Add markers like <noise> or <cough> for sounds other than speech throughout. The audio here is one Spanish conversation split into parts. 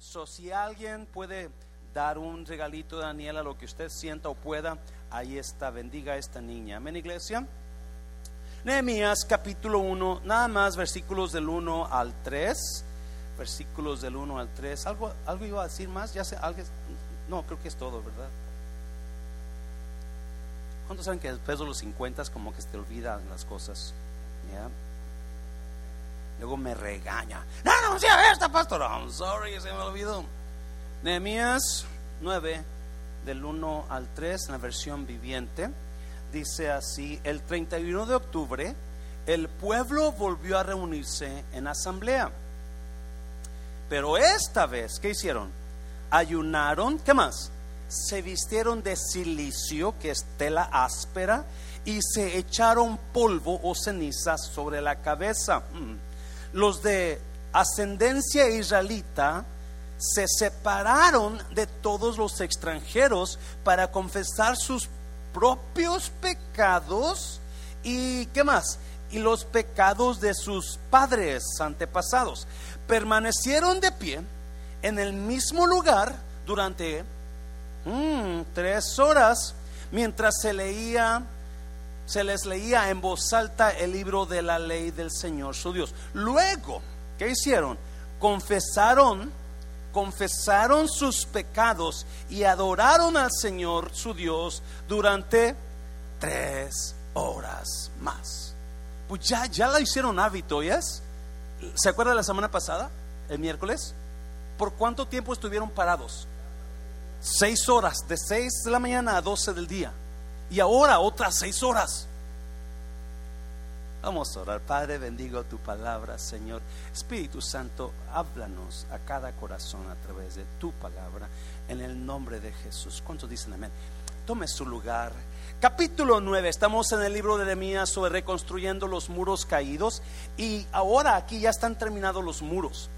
So, si alguien puede dar un regalito Daniela, lo que usted sienta o pueda, ahí está, bendiga a esta niña. Amén, iglesia. Nehemías capítulo 1, nada más versículos del 1 al 3. Versículos del 1 al 3. ¿Algo, algo iba a decir más? Ya sé, algo, no, creo que es todo, ¿verdad? ¿Cuántos saben que después de los 50 como que se te olvidan las cosas? ¿Ya? Luego me regaña. No, no, sí, esta pastor. I'm sorry, se me olvidó. Nehemías 9, del 1 al 3, en la versión viviente, dice así: El 31 de octubre, el pueblo volvió a reunirse en asamblea. Pero esta vez, ¿qué hicieron? Ayunaron, ¿qué más? Se vistieron de silicio, que es tela áspera, y se echaron polvo o cenizas sobre la cabeza. Mm. Los de ascendencia israelita se separaron de todos los extranjeros para confesar sus propios pecados y ¿qué más? Y los pecados de sus padres antepasados. Permanecieron de pie en el mismo lugar durante mm, tres horas mientras se leía se les leía en voz alta el libro de la ley del Señor su Dios. Luego, ¿qué hicieron? Confesaron, confesaron sus pecados y adoraron al Señor su Dios durante tres horas más. Pues ya, ya la hicieron hábito, ¿yes? ¿Se acuerda de la semana pasada, el miércoles? ¿Por cuánto tiempo estuvieron parados? Seis horas, de seis de la mañana a doce del día y ahora otras seis horas. Vamos a orar. Padre, bendigo tu palabra, Señor. Espíritu Santo, háblanos a cada corazón a través de tu palabra, en el nombre de Jesús. ¿Cuántos dicen amén? Tome su lugar. Capítulo 9, estamos en el libro de Nehemías sobre reconstruyendo los muros caídos y ahora aquí ya están terminados los muros.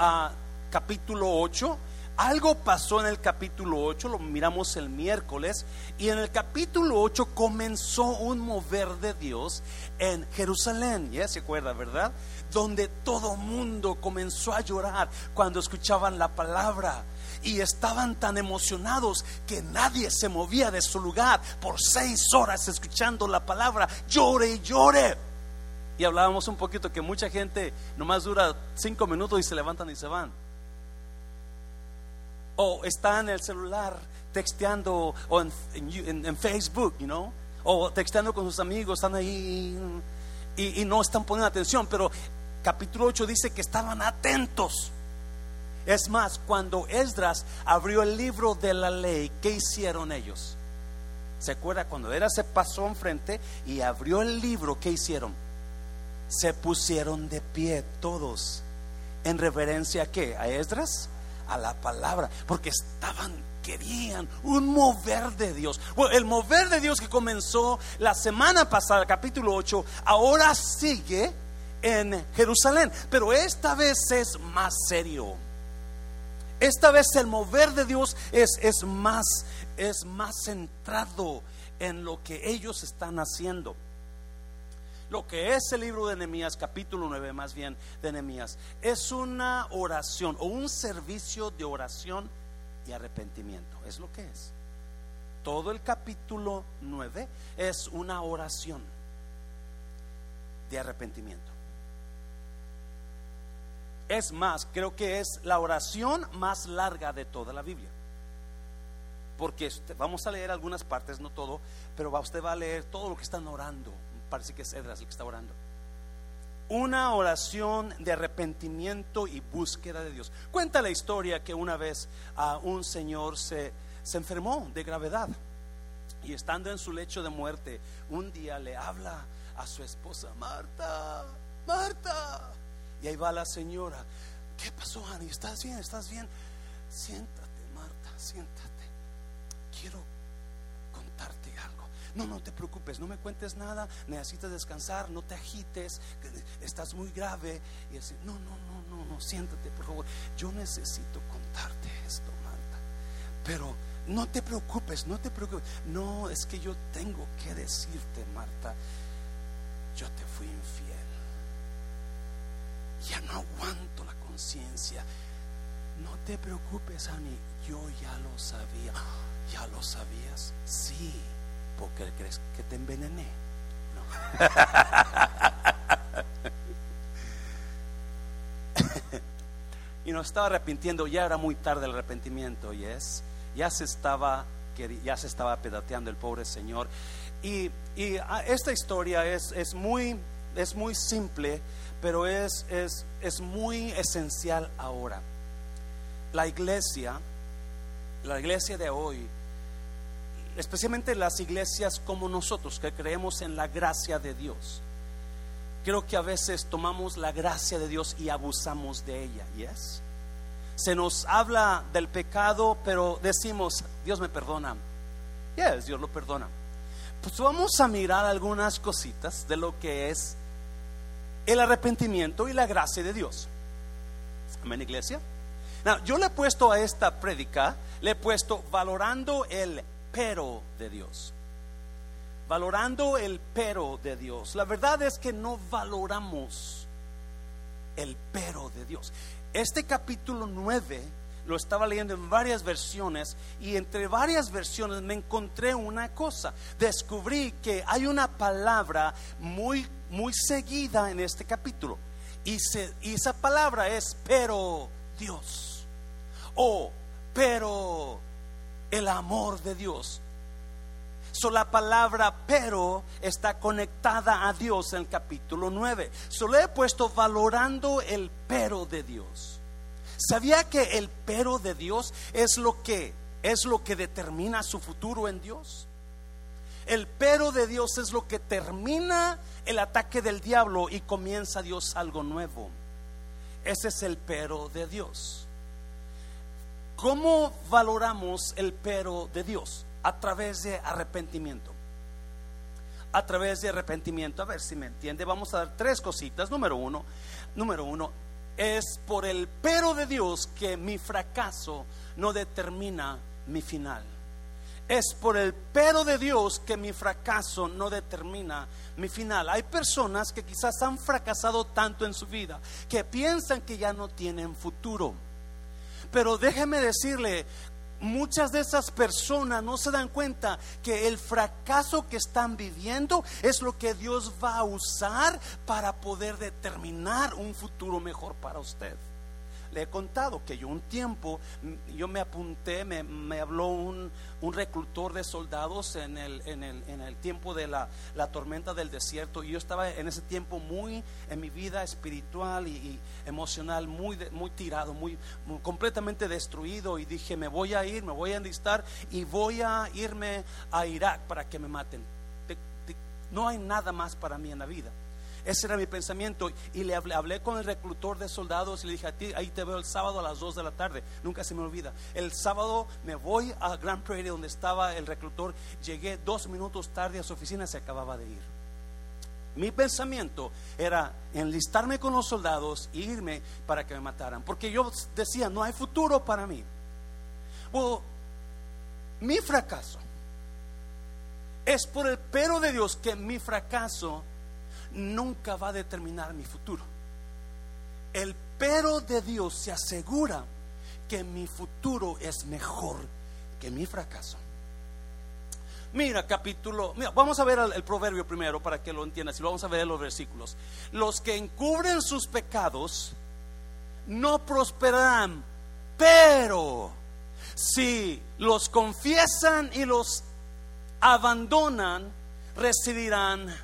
Ah, capítulo 8, algo pasó en el capítulo 8, lo miramos el miércoles, y en el capítulo 8 comenzó un mover de Dios en Jerusalén, ya se acuerda, ¿verdad? Donde todo mundo comenzó a llorar cuando escuchaban la palabra y estaban tan emocionados que nadie se movía de su lugar por seis horas escuchando la palabra, llore y llore. Y hablábamos un poquito que mucha gente nomás dura cinco minutos y se levantan y se van o está en el celular texteando o en, Facebook, you know, o texteando con sus amigos, están ahí y, y, no están poniendo atención, pero capítulo 8 dice que estaban atentos. Es más, cuando Esdras abrió el libro de la ley, ¿qué hicieron ellos? ¿Se acuerda cuando era se pasó enfrente y abrió el libro, ¿qué hicieron? Se pusieron de pie todos en reverencia a qué? ¿A Esdras? A la palabra, porque estaban querían un mover de Dios. El mover de Dios que comenzó la semana pasada, capítulo 8, ahora sigue en Jerusalén, pero esta vez es más serio. Esta vez el mover de Dios es, es, más, es más centrado en lo que ellos están haciendo lo que es el libro de Nehemías, capítulo 9 más bien de Nehemías, es una oración o un servicio de oración y arrepentimiento. Es lo que es. Todo el capítulo 9 es una oración de arrepentimiento. Es más, creo que es la oración más larga de toda la Biblia. Porque vamos a leer algunas partes, no todo, pero usted va a leer todo lo que están orando parece que es Edras el que está orando. Una oración de arrepentimiento y búsqueda de Dios. Cuenta la historia que una vez a un señor se, se enfermó de gravedad y estando en su lecho de muerte, un día le habla a su esposa, Marta, Marta. Y ahí va la señora, ¿qué pasó, Ani? ¿Estás bien? ¿Estás bien? Siéntate, Marta, siéntate. Quiero no, no te preocupes, no me cuentes nada, necesitas descansar, no te agites, estás muy grave. Y así, no, no, no, no, no, siéntate, por favor. Yo necesito contarte esto, Marta. Pero no te preocupes, no te preocupes. No, es que yo tengo que decirte, Marta, yo te fui infiel. Ya no aguanto la conciencia no te preocupes, Ani, yo ya lo sabía. ¿Ya lo sabías? Sí, porque crees que te envenené. y nos estaba arrepintiendo, ya era muy tarde el arrepentimiento, y es, ya se estaba ya se estaba pedateando el pobre señor. Y, ah, esta historia es, es, muy, es muy simple, pero es, es, es muy esencial ahora. La iglesia, la iglesia de hoy, especialmente las iglesias como nosotros que creemos en la gracia de Dios, creo que a veces tomamos la gracia de Dios y abusamos de ella. ¿Yes? Se nos habla del pecado, pero decimos, Dios me perdona. Yes, Dios lo perdona. Pues vamos a mirar algunas cositas de lo que es el arrepentimiento y la gracia de Dios. Amén, iglesia. yo le he puesto a esta prédica, le he puesto valorando el pero de Dios valorando el pero de Dios. La verdad es que no valoramos el pero de Dios. Este capítulo 9 lo estaba leyendo en varias versiones y entre varias versiones me encontré una cosa. Descubrí que hay una palabra muy, muy seguida en este capítulo. Y, y esa palabra es pero Dios. O pero el amor de Dios So, la palabra pero está conectada a Dios en el capítulo 9. Solo he puesto valorando el pero de Dios. ¿Sabía que el pero de Dios es lo que es lo que determina su futuro en Dios? El pero de Dios es lo que termina el ataque del diablo y comienza Dios algo nuevo. Ese es el pero de Dios. ¿Cómo valoramos el pero de Dios? a través de arrepentimiento. A través de arrepentimiento, a ver si me entiende, vamos a dar tres cositas. Número uno, número uno, es por el pero de Dios que mi fracaso no determina mi final. Es por el pero de Dios que mi fracaso no determina mi final. Hay personas que quizás han fracasado tanto en su vida que piensan que ya no tienen futuro. Pero déjeme decirle, muchas de esas personas no se dan cuenta que el fracaso que están viviendo es lo que Dios va a usar para poder determinar un futuro mejor para usted. He contado que yo un tiempo, yo me apunté, me, habló un, reclutor de soldados en el, en el, en el tiempo de la, tormenta del desierto y yo estaba en ese tiempo muy en mi vida espiritual y, emocional, muy, muy tirado, muy, completamente destruido y dije, me voy a ir, me voy a enlistar y voy a irme a Irak para que me maten. no hay nada más para mí en la vida. Ese era mi pensamiento. Y le hablé, con el reclutor de soldados y le dije a ti, ahí te veo el sábado a las 2 de la tarde. Nunca se me olvida. El sábado me voy a Grand Prairie donde estaba el reclutor. Llegué dos minutos tarde a su oficina, se acababa de ir. Mi pensamiento era enlistarme con los soldados e irme para que me mataran. Porque yo decía, no hay futuro para mí. Mi fracaso es por el pero de Dios que mi fracaso nunca va a determinar mi futuro. El pero de Dios se asegura que mi futuro es mejor que mi fracaso. Mira, capítulo, mira, vamos a ver el, proverbio primero para que lo entiendas y vamos a ver los versículos. Los que encubren sus pecados no prosperarán, pero si los confiesan y los abandonan, recibirán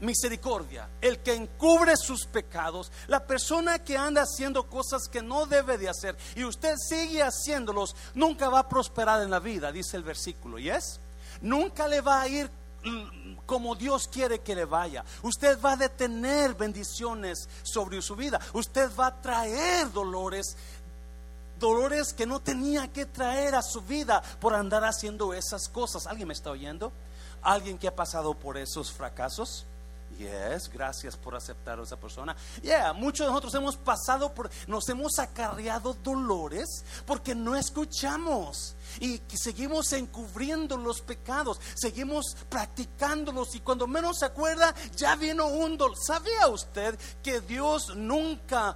misericordia, el que encubre sus pecados, la persona que anda haciendo cosas que no debe de hacer y usted sigue haciéndolos, nunca va a prosperar en la vida, dice el versículo, ¿y es? Nunca le va a ir como Dios quiere que le vaya. Usted va a detener bendiciones sobre su vida. Usted va a traer dolores dolores que no tenía que traer a su vida por andar haciendo esas cosas. ¿Alguien me está oyendo? ¿Alguien que ha pasado por esos fracasos? Yes, gracias por aceptar a esa persona. Yeah, muchos de nosotros hemos pasado por, nos hemos acarreado dolores porque no escuchamos y seguimos encubriendo los pecados, seguimos practicándolos y cuando menos se acuerda ya vino un dolor. ¿Sabía usted que Dios nunca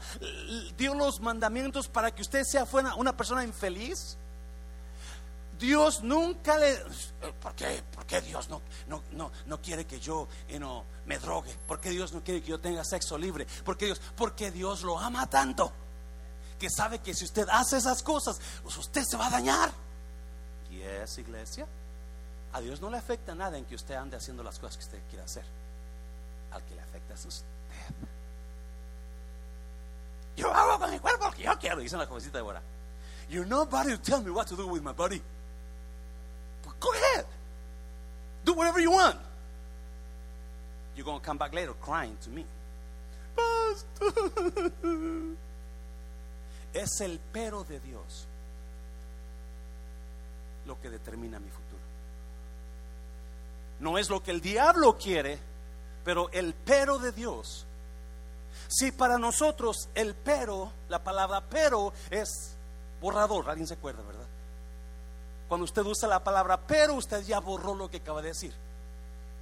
dio los mandamientos para que usted sea una persona infeliz? Dios nunca le... ¿Por qué, ¿Por qué Dios no, no, no, no quiere que yo me drogue? ¿Por qué Dios no quiere que yo tenga sexo libre? ¿Por qué Dios? Porque Dios lo ama tanto que sabe que si usted hace esas cosas, pues usted se va a dañar. ¿Y es iglesia? A Dios no le afecta nada en que usted ande haciendo las cosas que usted quiere hacer. Al que le afecta es usted. Yo hago con mi cuerpo lo que yo quiero, dice la jovencita de ahora. You're nobody to tell me what to do with my body. Go ahead. Do whatever you want. You're going to come back later crying to me. Pastor. Es el pero de Dios lo que determina mi futuro. No es lo que el diablo quiere, pero el pero de Dios. Si para nosotros el pero, la palabra pero es borrador, alguien se acuerda, ¿verdad? Cuando usted usa la palabra pero, usted ya borró lo que acaba de decir.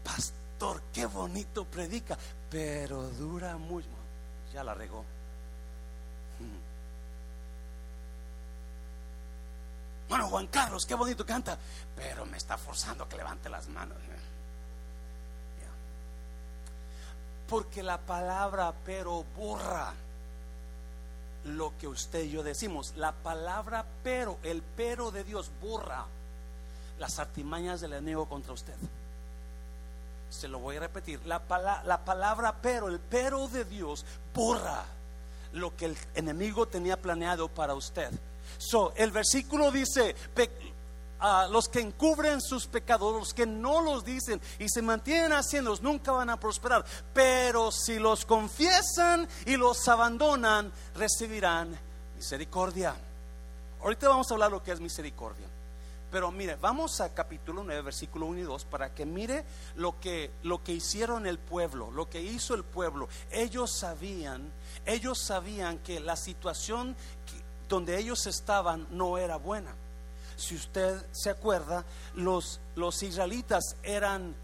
Pastor, qué bonito predica, pero dura mucho. Ya la regó. Bueno, Juan Carlos, qué bonito canta, pero me está forzando a que levante las manos. Porque la palabra pero borra lo que usted y yo decimos. La palabra pero, el pero de Dios borra las artimañas del enemigo contra usted. Se lo voy a repetir. La, la palabra pero, el pero de Dios borra lo que el enemigo tenía planeado para usted. So, el versículo dice, los que encubren sus pecados, los que no los dicen y se mantienen haciéndolos, nunca van a prosperar. Pero si los confiesan y los abandonan, recibirán misericordia. Ahorita vamos a hablar lo que es misericordia. Pero mire, vamos a capítulo 9, versículo 1 y 2, para que mire lo que, lo que hicieron el pueblo, lo que hizo el pueblo. Ellos sabían, ellos sabían que la situación donde ellos estaban no era buena si usted se acuerda, los, los israelitas eran,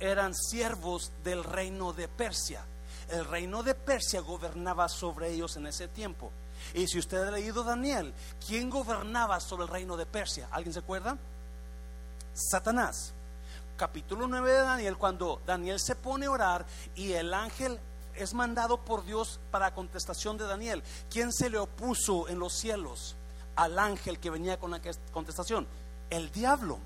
eran siervos del reino de Persia. El reino de Persia gobernaba sobre ellos en ese tiempo. Y si usted ha leído Daniel, ¿quién gobernaba sobre el reino de Persia? ¿Alguien se acuerda? Satanás. Capítulo 9 de Daniel, cuando Daniel se pone a orar y el ángel es mandado por Dios para contestación de Daniel. ¿Quién se le opuso en los cielos? Al ángel que venía con la contestación? El diablo.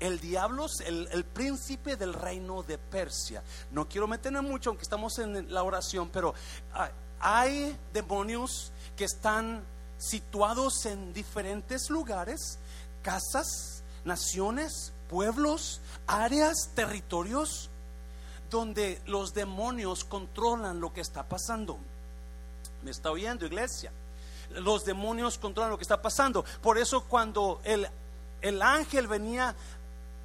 El diablo es el, príncipe del reino de Persia. No quiero meterme mucho, aunque estamos en la oración, pero ah, hay demonios que están situados en diferentes lugares, casas, naciones, pueblos, áreas, territorios, donde los demonios controlan lo que está pasando. ¿Me está oyendo, iglesia? Los demonios controlan lo que está pasando. Por eso cuando el, el ángel venía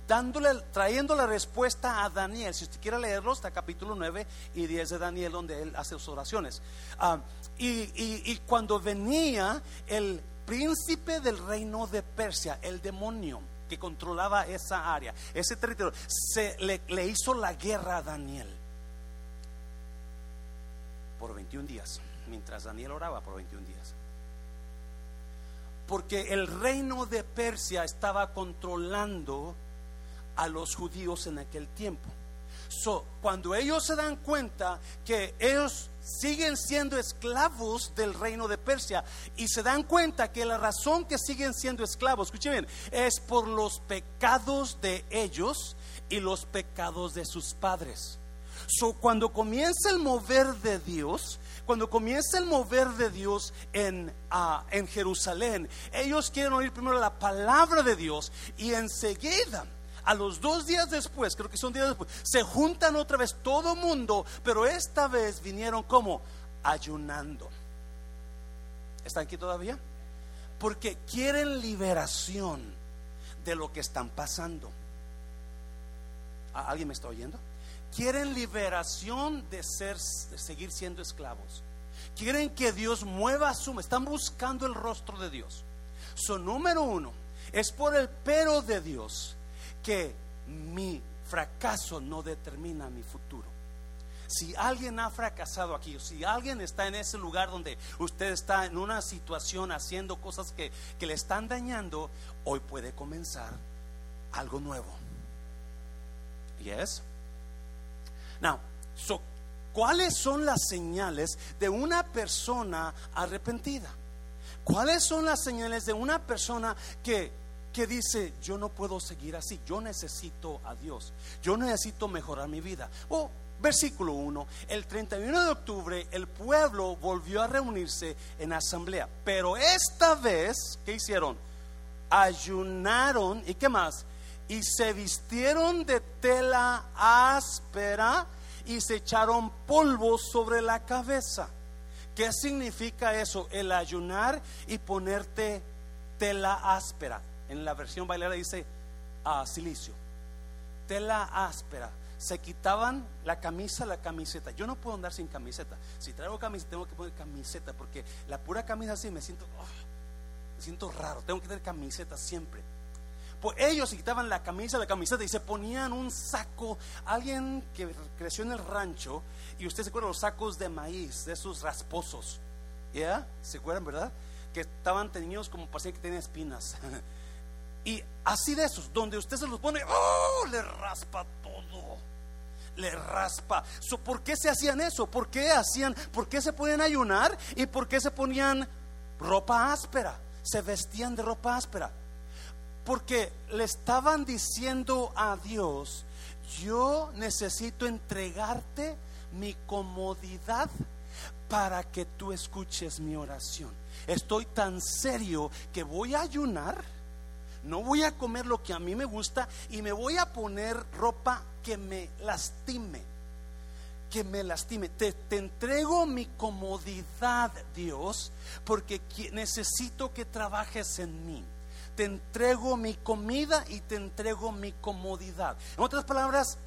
dándole, trayendo la respuesta a Daniel, si usted quiere leerlo, está capítulo 9 y 10 de Daniel, donde él hace sus oraciones. Ah, y, y, cuando venía el príncipe del reino de Persia, el demonio que controlaba esa área, ese territorio, se le, le hizo la guerra a Daniel por 21 días, mientras Daniel oraba por 21 días porque el reino de Persia estaba controlando a los judíos en aquel tiempo. So, cuando ellos se dan cuenta que ellos siguen siendo esclavos del reino de Persia y se dan cuenta que la razón que siguen siendo esclavos, escuchen es por los pecados de ellos y los pecados de sus padres. So, cuando comienza el mover de Dios, cuando comienza el mover de Dios en, ah, en Jerusalén, ellos quieren oír primero la palabra de Dios y enseguida a los dos días después, creo que son días después, se juntan otra vez todo mundo, pero esta vez vinieron como ayunando. ¿Están aquí todavía? Porque quieren liberación de lo que están pasando. ¿Alguien me está oyendo? Quieren liberación de ser de seguir siendo esclavos. Quieren que Dios mueva su, están buscando el rostro de Dios. Su número uno es por el pero de Dios que mi fracaso no determina mi futuro. Si alguien ha fracasado aquí, si alguien está en ese lugar donde usted está en una situación haciendo cosas que, que le están dañando, hoy puede comenzar algo nuevo. Yes. Now, so, ¿cuáles son las señales de una persona arrepentida? ¿Cuáles son las señales de una persona que, que dice, yo no puedo seguir así, yo necesito a Dios, yo necesito mejorar mi vida? Oh, versículo 1, el 31 de octubre el pueblo volvió a reunirse en asamblea, pero esta vez, ¿qué hicieron? Ayunaron y qué más? Y se vistieron de tela áspera y se echaron polvo sobre la cabeza. ¿Qué significa eso? El ayunar y ponerte tela áspera. En la versión bailera dice ah, silicio. Tela áspera. Se quitaban la camisa, la camiseta. Yo no puedo andar sin camiseta. Si traigo camiseta, tengo que poner camiseta porque la pura camisa así me siento, ah, me siento raro. Tengo que tener camiseta siempre. Pues ellos se quitaban la camisa, la camiseta y se ponían un saco. Alguien que creció en el rancho, y usted se acuerda los sacos de maíz, de esos rasposos. ¿Ya? ¿Se acuerdan, verdad? Que estaban teñidos como parecía que tenían espinas. <laughs> y así de esos, donde usted se los pone, ¡oh! Le raspa todo. Le raspa. ¿Por qué se hacían eso? ¿Por qué hacían? ¿Por qué se ponían ayunar? ¿Y por qué se ponían ropa áspera? Se vestían de ropa áspera porque le estaban diciendo a Dios, yo necesito entregarte mi comodidad para que tú escuches mi oración. Estoy tan serio que voy a ayunar, no voy a comer lo que a mí me gusta y me voy a poner ropa que me lastime, que me lastime. Te, te entrego mi comodidad, Dios, porque necesito que trabajes en mí te entrego mi comida y te entrego mi comodidad. En otras palabras,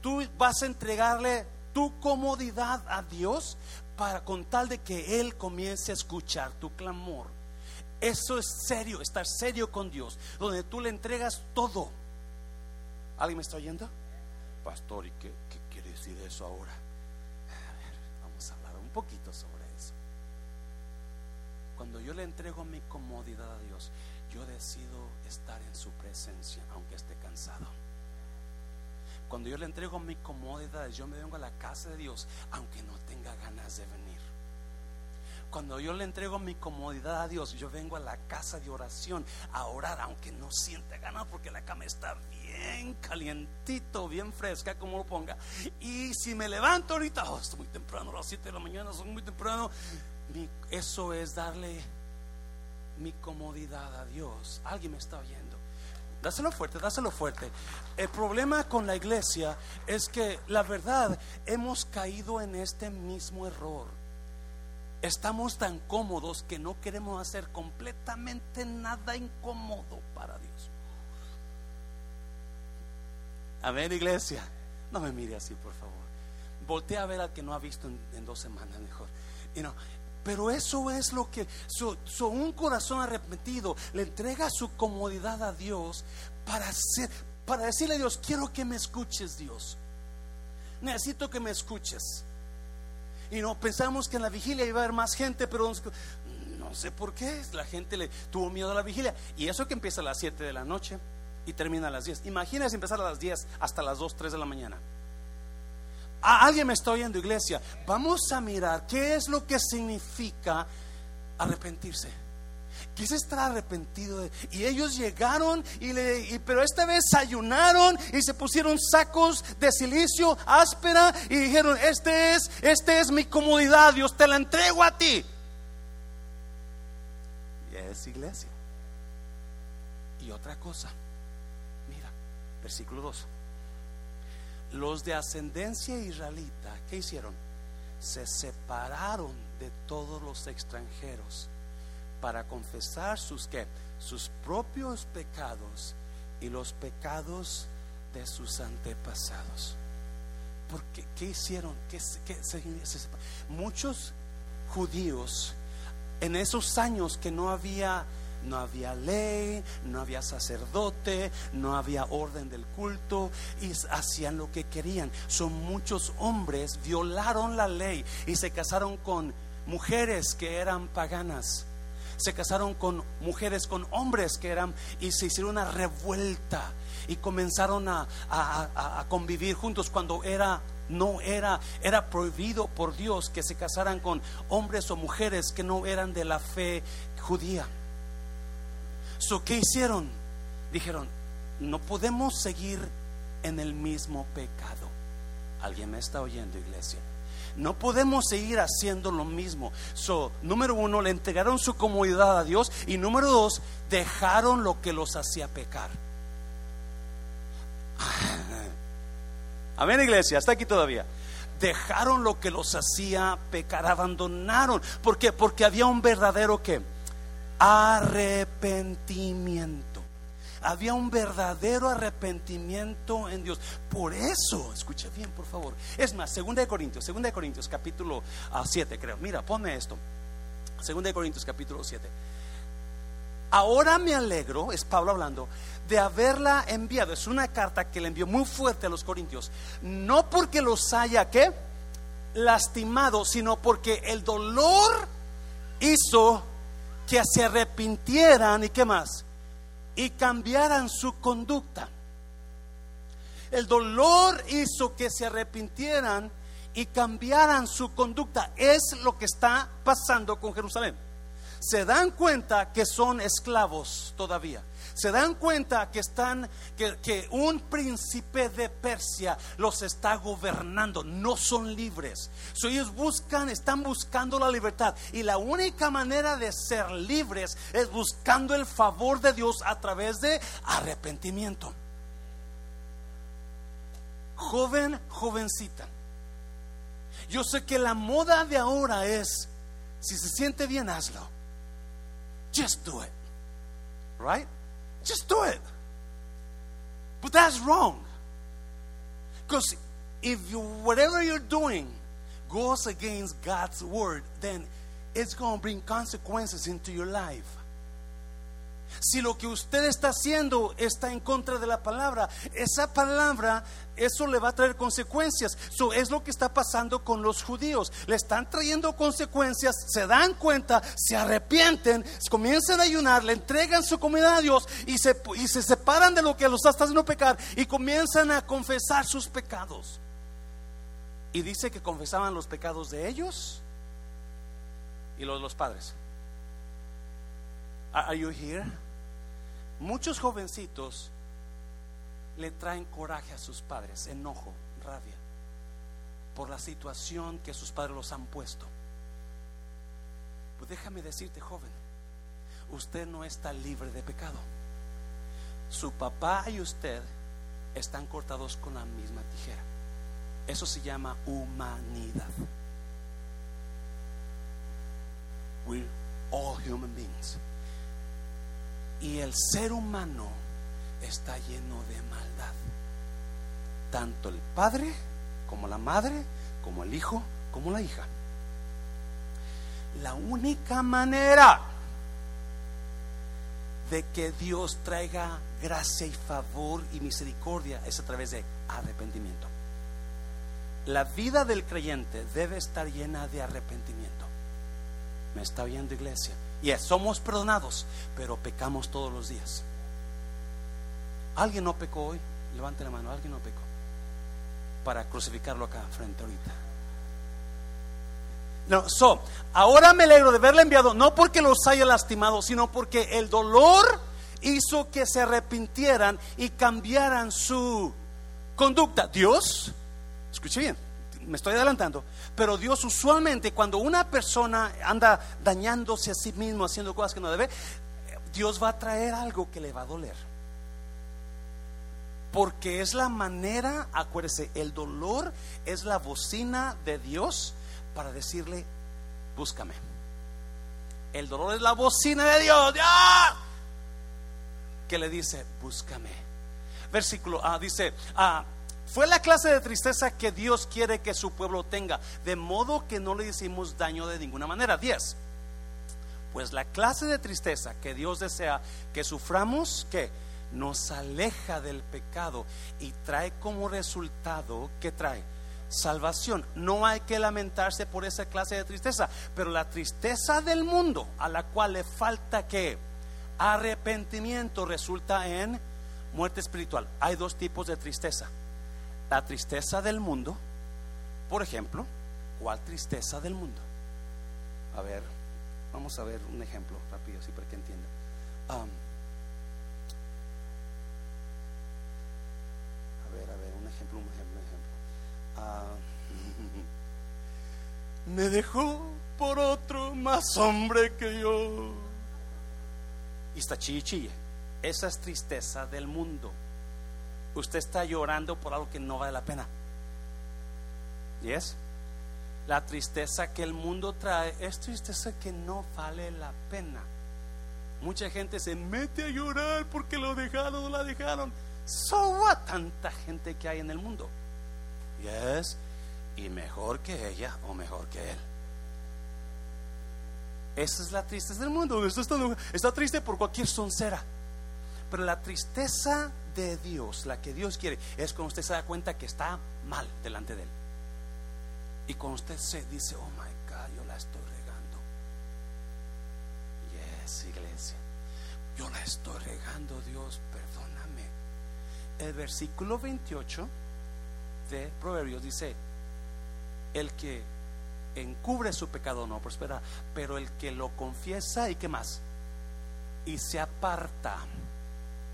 tú vas a entregarle tu comodidad a Dios para con tal de que Él comience a escuchar tu clamor. Eso es serio, estar serio con Dios, donde tú le entregas todo. ¿Alguien me está oyendo? Pastor, ¿y qué, qué quiere decir eso ahora? A ver, vamos a hablar un poquito sobre eso. Cuando yo le entrego mi comodidad a Dios, yo decido estar en su presencia aunque esté cansado. Cuando yo le entrego mi comodidad, yo me vengo a la casa de Dios aunque no tenga ganas de venir. Cuando yo le entrego mi comodidad a Dios, yo vengo a la casa de oración a orar aunque no sienta ganas porque la cama está bien calientito, bien fresca, como lo ponga. Y si me levanto ahorita, oh, es muy temprano, a las 7 de la mañana, son muy temprano. eso es darle mi comodidad a Dios. Alguien me está oyendo. Dáselo fuerte, dáselo fuerte. El problema con la iglesia es que la verdad hemos caído en este mismo error. Estamos tan cómodos que no queremos hacer completamente nada incómodo para Dios. A ver, iglesia, no me mire así, por favor. Voltea a ver al que no ha visto en, dos semanas mejor. Y no, pero eso es lo que un corazón arrepentido le entrega su comodidad a Dios para hacer, para decirle a Dios, quiero que me escuches, Dios. Necesito que me escuches. Y no pensamos que en la vigilia iba a haber más gente, pero no sé por qué. La gente le tuvo miedo a la vigilia. Y eso que empieza a las 7 de la noche y termina a las 10. Imagínense empezar a las 10 hasta las 2, 3 de la mañana. Alguien me está oyendo, iglesia. Vamos a mirar qué es lo que significa arrepentirse. ¿Qué es estar arrepentido? Y ellos llegaron, y le, pero esta vez ayunaron y se pusieron sacos de silicio áspera y dijeron, este es, este es mi comodidad, Dios te la entrego a ti. Y es iglesia. Y otra cosa, mira, versículo 2 los de ascendencia israelita, ¿qué hicieron? Se separaron de todos los extranjeros para confesar sus ¿qué? sus propios pecados y los pecados de sus antepasados. porque, ¿qué hicieron? ¿Qué, qué se- se- muchos judíos en esos años que no había no había ley, no había sacerdote, no había orden del culto y hacían lo que querían. Son muchos hombres violaron la ley y se casaron con mujeres que eran paganas. Se casaron con mujeres, con hombres que eran y se hicieron una revuelta y comenzaron a, a- a- convivir juntos cuando era no era era prohibido por Dios que se casaran con hombres o mujeres que no eran de la fe judía. ¿Qué hicieron? Dijeron, no podemos seguir en el mismo pecado. ¿Alguien me está oyendo, iglesia? No podemos seguir haciendo lo mismo. So, número uno, le entregaron su comodidad a Dios. Y número dos, dejaron lo que los hacía pecar. <laughs> Amén, iglesia, está aquí todavía. Dejaron lo que los hacía pecar, abandonaron. ¿Por qué? Porque había un verdadero que arrepentimiento. Había un verdadero arrepentimiento en Dios. Por eso, escucha bien, por favor. Es más, segunda de Corintios, segunda de Corintios, capítulo 7, creo. Mira, ponme esto. Segunda de Corintios, capítulo 7. Ahora me alegro, es Pablo hablando, de haberla enviado. Es una carta que le envió muy fuerte a los corintios. No porque los haya que lastimado, sino porque el dolor hizo que se arrepintieran y qué más, y cambiaran su conducta. El dolor hizo que se arrepintieran y cambiaran su conducta. Es lo que está pasando con Jerusalén. Se dan cuenta que son esclavos todavía. Se dan cuenta que están que, que un príncipe de Persia los está gobernando. No son libres. So, ellos buscan, están buscando la libertad. Y la única manera de ser libres es buscando el favor de Dios a través de arrepentimiento. Joven, jovencita. Yo sé que la moda de ahora es, si se siente bien, hazlo. Just do it. Right? Just do it. But that's wrong. Because if you, whatever you're doing goes against God's word, then it's going to bring consequences into your life. Si lo que usted está haciendo está en contra de la palabra, esa palabra, eso le va a traer consecuencias. Es lo que está pasando con los judíos. Le están trayendo consecuencias, se dan cuenta, se arrepienten, comienzan a ayunar, le entregan su comida a Dios y se, y se separan de lo que los está haciendo pecar y comienzan a confesar sus pecados. Y dice que confesaban los pecados de ellos y los de los padres. Are you here? Muchos jovencitos le traen coraje a sus padres, enojo, rabia, por la situación que sus padres los han puesto. Pues déjame decirte, joven, usted no está libre de pecado. Su papá y usted están cortados con la misma tijera. Eso se llama humanidad. We're all human beings. Y el ser humano está lleno de maldad. Tanto el padre como la madre, como el hijo, como la hija. La única manera de que Dios traiga gracia y favor y misericordia es a través de arrepentimiento. La vida del creyente debe estar llena de arrepentimiento. ¿Me está oyendo iglesia? Somos perdonados, pero pecamos todos los días. ¿Alguien no pecó hoy? Levante la mano, ¿alguien no pecó? Para crucificarlo acá frente ahorita. No, so, ahora me alegro de haberle enviado, no porque los haya lastimado, sino porque el dolor hizo que se arrepintieran y cambiaran su conducta. Dios, escuche bien, me estoy adelantando, pero Dios usualmente cuando una persona anda dañándose a sí mismo, haciendo cosas que no debe, Dios va a traer algo que le va a doler. Porque es la manera, acuérdese, el dolor es la bocina de Dios para decirle, búscame. El dolor es la bocina de Dios, ¡Ah! que le dice, búscame. Versículo, ah, dice, ah, Fue la clase de tristeza que Dios quiere que su pueblo tenga, de modo que no le hicimos daño de ninguna manera. 10. Pues la clase de tristeza que Dios desea que suframos, que nos aleja del pecado y trae como resultado, ¿qué trae? Salvación. No hay que lamentarse por esa clase de tristeza, pero la tristeza del mundo a la cual le falta que arrepentimiento resulta en muerte espiritual. Hay dos tipos de tristeza la tristeza del mundo, por ejemplo, ¿cuál tristeza del mundo? A ver, vamos a ver un ejemplo rápido, así para que entienda. a ver, a ver, un ejemplo, un ejemplo, un ejemplo. Ah, <laughs> me dejó por otro más hombre que yo. Y está chille, Esa es tristeza del mundo usted está llorando por algo que no vale la pena. ¿Yes? La tristeza que el mundo trae es tristeza que no vale la pena. Mucha gente se mete a llorar porque lo dejaron o la dejaron. So Tanta gente que hay en el mundo. Yes. Y mejor que ella o mejor que él. Esa es la tristeza del mundo. Está, está triste por cualquier soncera. Pero la tristeza de Dios, la que Dios quiere, es cuando usted se da cuenta que está mal delante de Él. Y cuando usted se dice, oh my God, yo la estoy regando. Yes, iglesia. Yo la estoy regando, Dios, perdóname. El versículo 28 de Proverbios dice, el que encubre su pecado no prospera, pero el que lo confiesa y qué más, y se aparta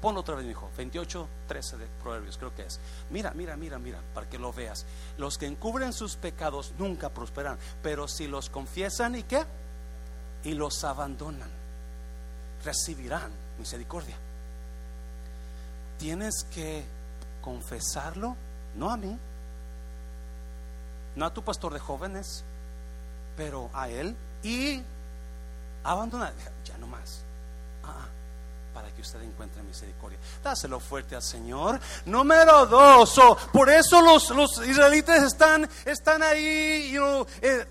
Ponlo otra vez, mi hijo. 28, 13 de Proverbios, creo que es. Mira, mira, mira, mira, para que lo veas. Los que encubren sus pecados nunca prosperan, pero si los confiesan y qué? Y los abandonan, recibirán misericordia. Tienes que confesarlo, no a mí, no a tu pastor de jóvenes, pero a él y abandonar. Ya no más para que usted encuentre misericordia. Dáselo fuerte al Señor. Número dos, por eso los, los israelitas están, están ahí, eh,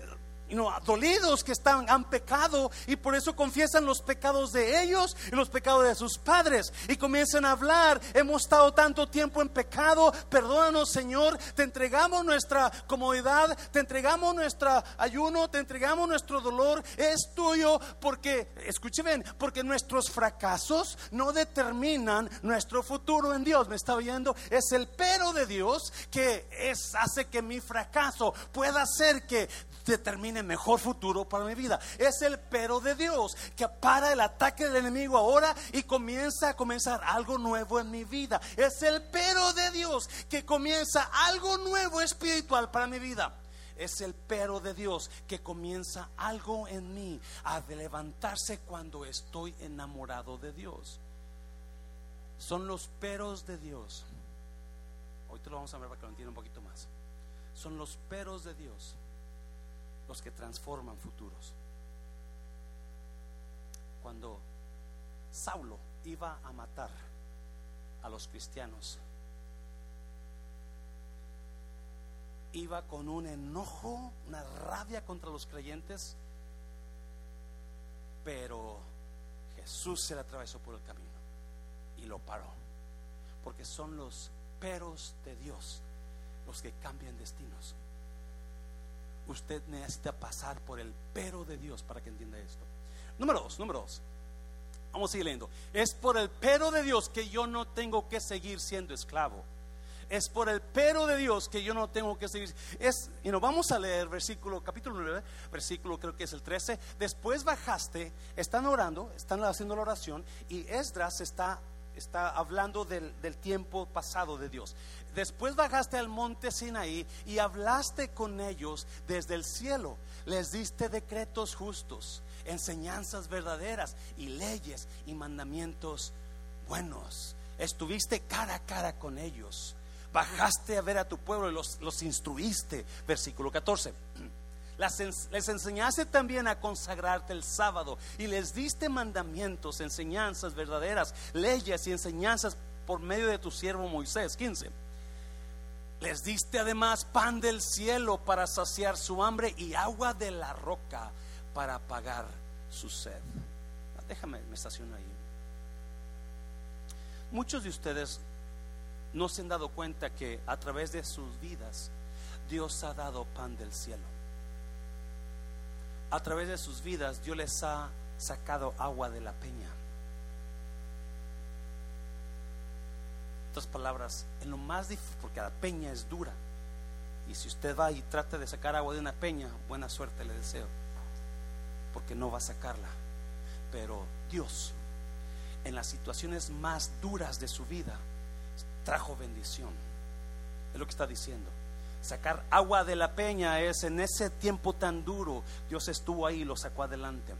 no, dolidos que están, han pecado y por eso confiesan los pecados de ellos y los pecados de sus padres. Y comienzan a hablar, hemos estado tanto tiempo en pecado, perdónanos Señor, te entregamos nuestra comodidad, te entregamos nuestro ayuno, te entregamos nuestro dolor, es tuyo porque, escuchen porque nuestros fracasos no determinan nuestro futuro en Dios, me está oyendo, es el pero de Dios que es, hace que mi fracaso pueda hacer que determine mejor futuro para mi vida. Es el pero de Dios que para el ataque del enemigo ahora y comienza a comenzar algo nuevo en mi vida. Es el pero de Dios que comienza algo nuevo espiritual para mi vida. Es el pero de Dios que comienza algo en mí a levantarse cuando estoy enamorado de Dios. Son los peros de Dios. Hoy te lo vamos a ver para que lo entienda un poquito más. Son los peros de Dios que transforman futuros. Cuando Saulo iba a matar a los cristianos, iba con un enojo, una rabia contra los creyentes, pero Jesús se le atravesó por el camino y lo paró, porque son los peros de Dios los que cambian destinos usted necesita pasar por el pero de Dios para que entienda esto. Número dos, número dos. Vamos a seguir leyendo. Es por el pero de Dios que yo no tengo que seguir siendo esclavo. Es por el pero de Dios que yo no tengo que seguir. Es, y nos vamos a leer versículo, capítulo 9, versículo creo que es el 13. Después bajaste, están orando, están haciendo la oración y Esdras está está hablando del, del, tiempo pasado de Dios. Después bajaste al monte Sinaí y hablaste con ellos desde el cielo. Les diste decretos justos, enseñanzas verdaderas y leyes y mandamientos buenos. Estuviste cara a cara con ellos. Bajaste a ver a tu pueblo y los, los instruiste. Versículo 14. <clears throat> les enseñaste también a consagrarte el sábado y les diste mandamientos, enseñanzas verdaderas, leyes y enseñanzas por medio de tu siervo Moisés. 15 Les diste además pan del cielo para saciar su hambre y agua de la roca para apagar su sed. Déjame, me estaciono ahí. Muchos de ustedes no se han dado cuenta que a través de sus vidas Dios ha dado pan del cielo. A través de sus vidas Dios les ha sacado agua de la peña. Otras palabras, en lo más difícil, porque la peña es dura. Y si usted va y trata de sacar agua de una peña, buena suerte le deseo, porque no va a sacarla. Pero Dios, en las situaciones más duras de su vida, trajo bendición. Es lo que está diciendo. Sacar agua de la peña es en ese tiempo tan duro, Dios estuvo ahí y lo sacó adelante.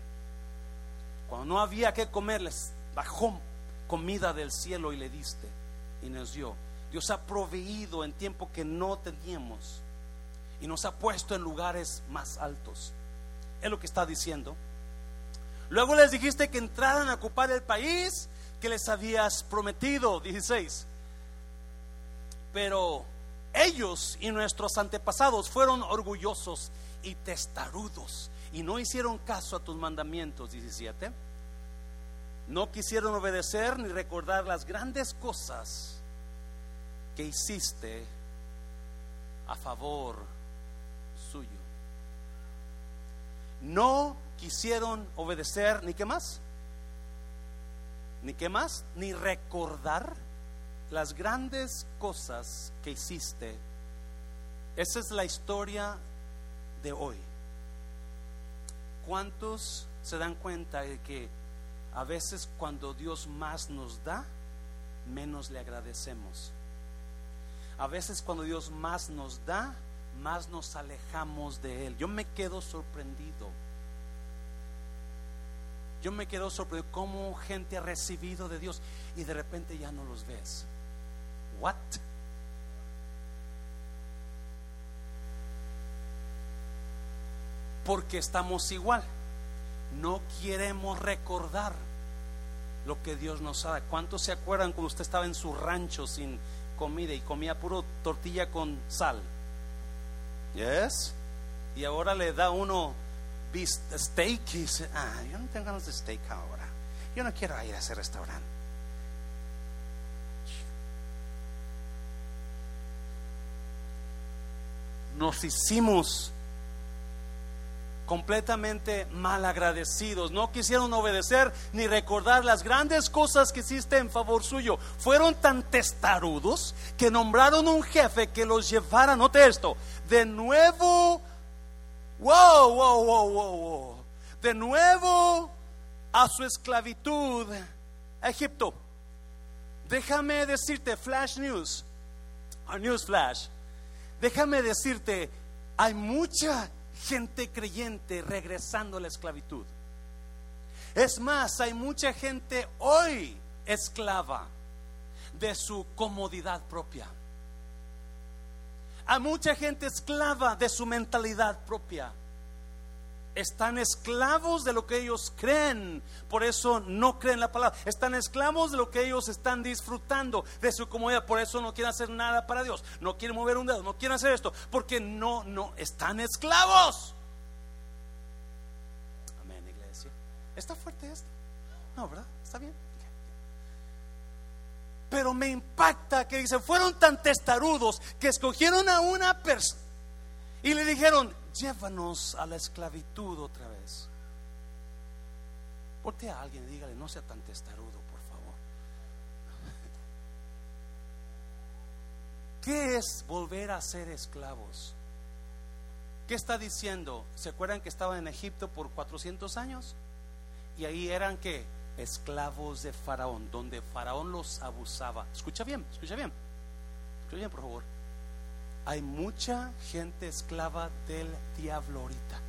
Cuando no había que comerles, bajó comida del cielo y le diste y nos dio. Dios ha proveído en tiempo que no teníamos y nos ha puesto en lugares más altos. Es lo que está diciendo. Luego les dijiste que entraran a ocupar el país que les habías prometido. 16. Pero ellos y nuestros antepasados fueron orgullosos y testarudos y no hicieron caso a tus mandamientos. 17. No quisieron obedecer ni recordar las grandes cosas que hiciste a favor suyo. No quisieron obedecer ni qué más, ni qué más, ni recordar las grandes cosas que hiciste. Esa es la historia de hoy. ¿Cuántos se dan cuenta de que a veces cuando Dios más nos da, menos le agradecemos? A veces cuando Dios más nos da, más nos alejamos de Él. Yo me quedo sorprendido. Yo me quedo sorprendido cómo gente ha recibido de Dios y de repente ya no los ves. What? Porque estamos igual. No queremos recordar lo que Dios nos da. ¿Cuántos se acuerdan cuando usted estaba en su rancho sin comida y comía puro tortilla con sal? Yes. Y ahora le da uno steak y dice, ah, yo no tengo ganas de steak ahora. Yo no quiero ir a ese restaurante. Nos hicimos completamente mal agradecidos. No quisieron obedecer ni recordar las grandes cosas que hiciste en favor suyo. Fueron tan testarudos que nombraron un jefe que los llevara, note esto, de nuevo, wow, wow, wow, wow, wow, de nuevo a su esclavitud a Egipto. Déjame decirte, flash news, a news flash, déjame decirte, hay mucha gente creyente regresando a la esclavitud. Es más, hay mucha gente hoy esclava de su comodidad propia. Hay mucha gente esclava de su mentalidad propia están esclavos de lo que ellos creen, por eso no creen la palabra. Están esclavos de lo que ellos están disfrutando de su comodidad, por eso no quieren hacer nada para Dios, no quieren mover un dedo, no quieren hacer esto, porque no, no, están esclavos. Amén, iglesia. ¿Está fuerte esto? No, ¿verdad? ¿Está bien? Pero me impacta que dicen, fueron tan testarudos que escogieron a una persona y le dijeron, llévanos a la esclavitud otra vez. Ponte a alguien dígale, no sea tan testarudo, por favor. ¿Qué es volver a ser esclavos? ¿Qué está diciendo? ¿Se acuerdan que estaban en Egipto por 400 años? Y ahí eran que esclavos de Faraón, donde Faraón los abusaba. Escucha bien, escucha bien. Escucha bien, por favor hay mucha gente esclava del diablo ahorita.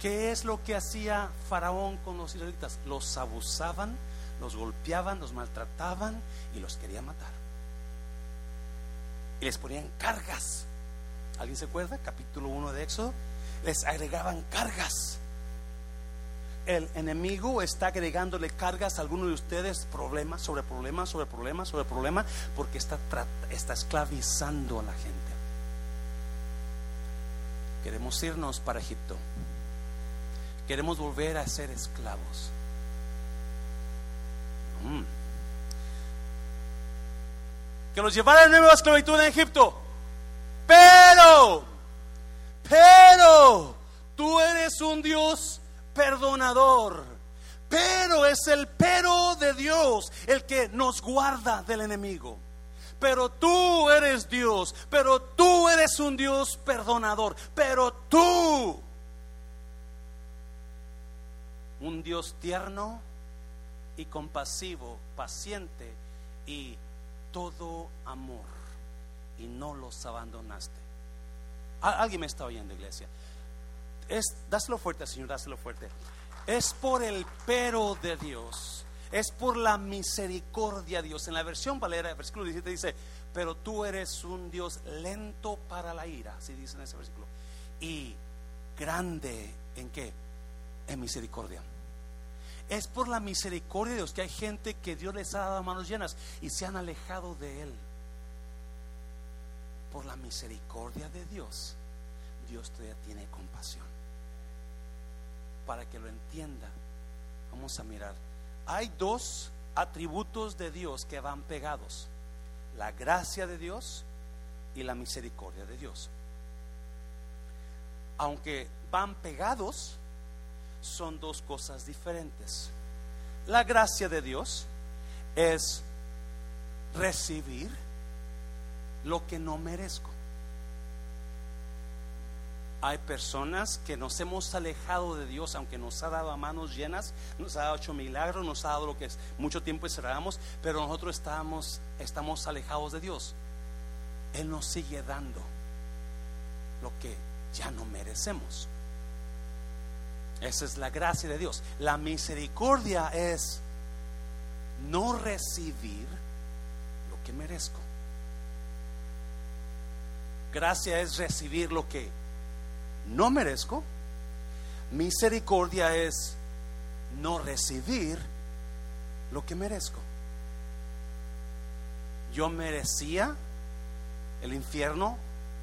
¿Qué es lo que hacía Faraón con los israelitas? Los abusaban, los golpeaban, los maltrataban y los quería matar. Y les ponían cargas. ¿Alguien se acuerda? Capítulo 1 de Éxodo. Les agregaban cargas. El enemigo está agregándole cargas a alguno de ustedes, problemas sobre problemas, sobre problemas, sobre problemas, porque está, está esclavizando a la gente. Queremos irnos para Egipto. Queremos volver a ser esclavos. Mm. Que los llevara a nueva esclavitud en Egipto. Pero, pero, tú eres un Dios perdonador. Pero es el pero de Dios el que nos guarda del enemigo. Pero tú eres Dios, pero tú eres un Dios perdonador, pero tú, un Dios tierno y compasivo, paciente y todo amor, y no los abandonaste. Alguien me está oyendo, iglesia es, dáselo fuerte, Señor, dáselo fuerte. Es por el pero de Dios, es por la misericordia de Dios. En la versión Valera, versículo 17 dice, pero tú eres un Dios lento para la ira, así dice en ese versículo, y grande en qué? En misericordia. Es por la misericordia de Dios que hay gente que Dios les ha dado manos llenas y se han alejado de Él. Por la misericordia de Dios, Dios todavía tiene compasión para que lo entienda. Vamos a mirar. Hay dos atributos de Dios que van pegados. La gracia de Dios y la misericordia de Dios. Aunque van pegados, son dos cosas diferentes. La gracia de Dios es recibir lo que no merezco. Hay personas que nos hemos alejado de Dios, aunque nos ha dado a manos llenas, nos ha hecho milagros, nos ha dado lo que es mucho tiempo esperábamos, pero nosotros estamos, estamos alejados de Dios. Él nos sigue dando lo que ya no merecemos. Esa es la gracia de Dios. La misericordia es no recibir lo que merezco. Gracia es recibir lo que no merezco. Misericordia es no recibir lo que merezco. Yo merecía el infierno,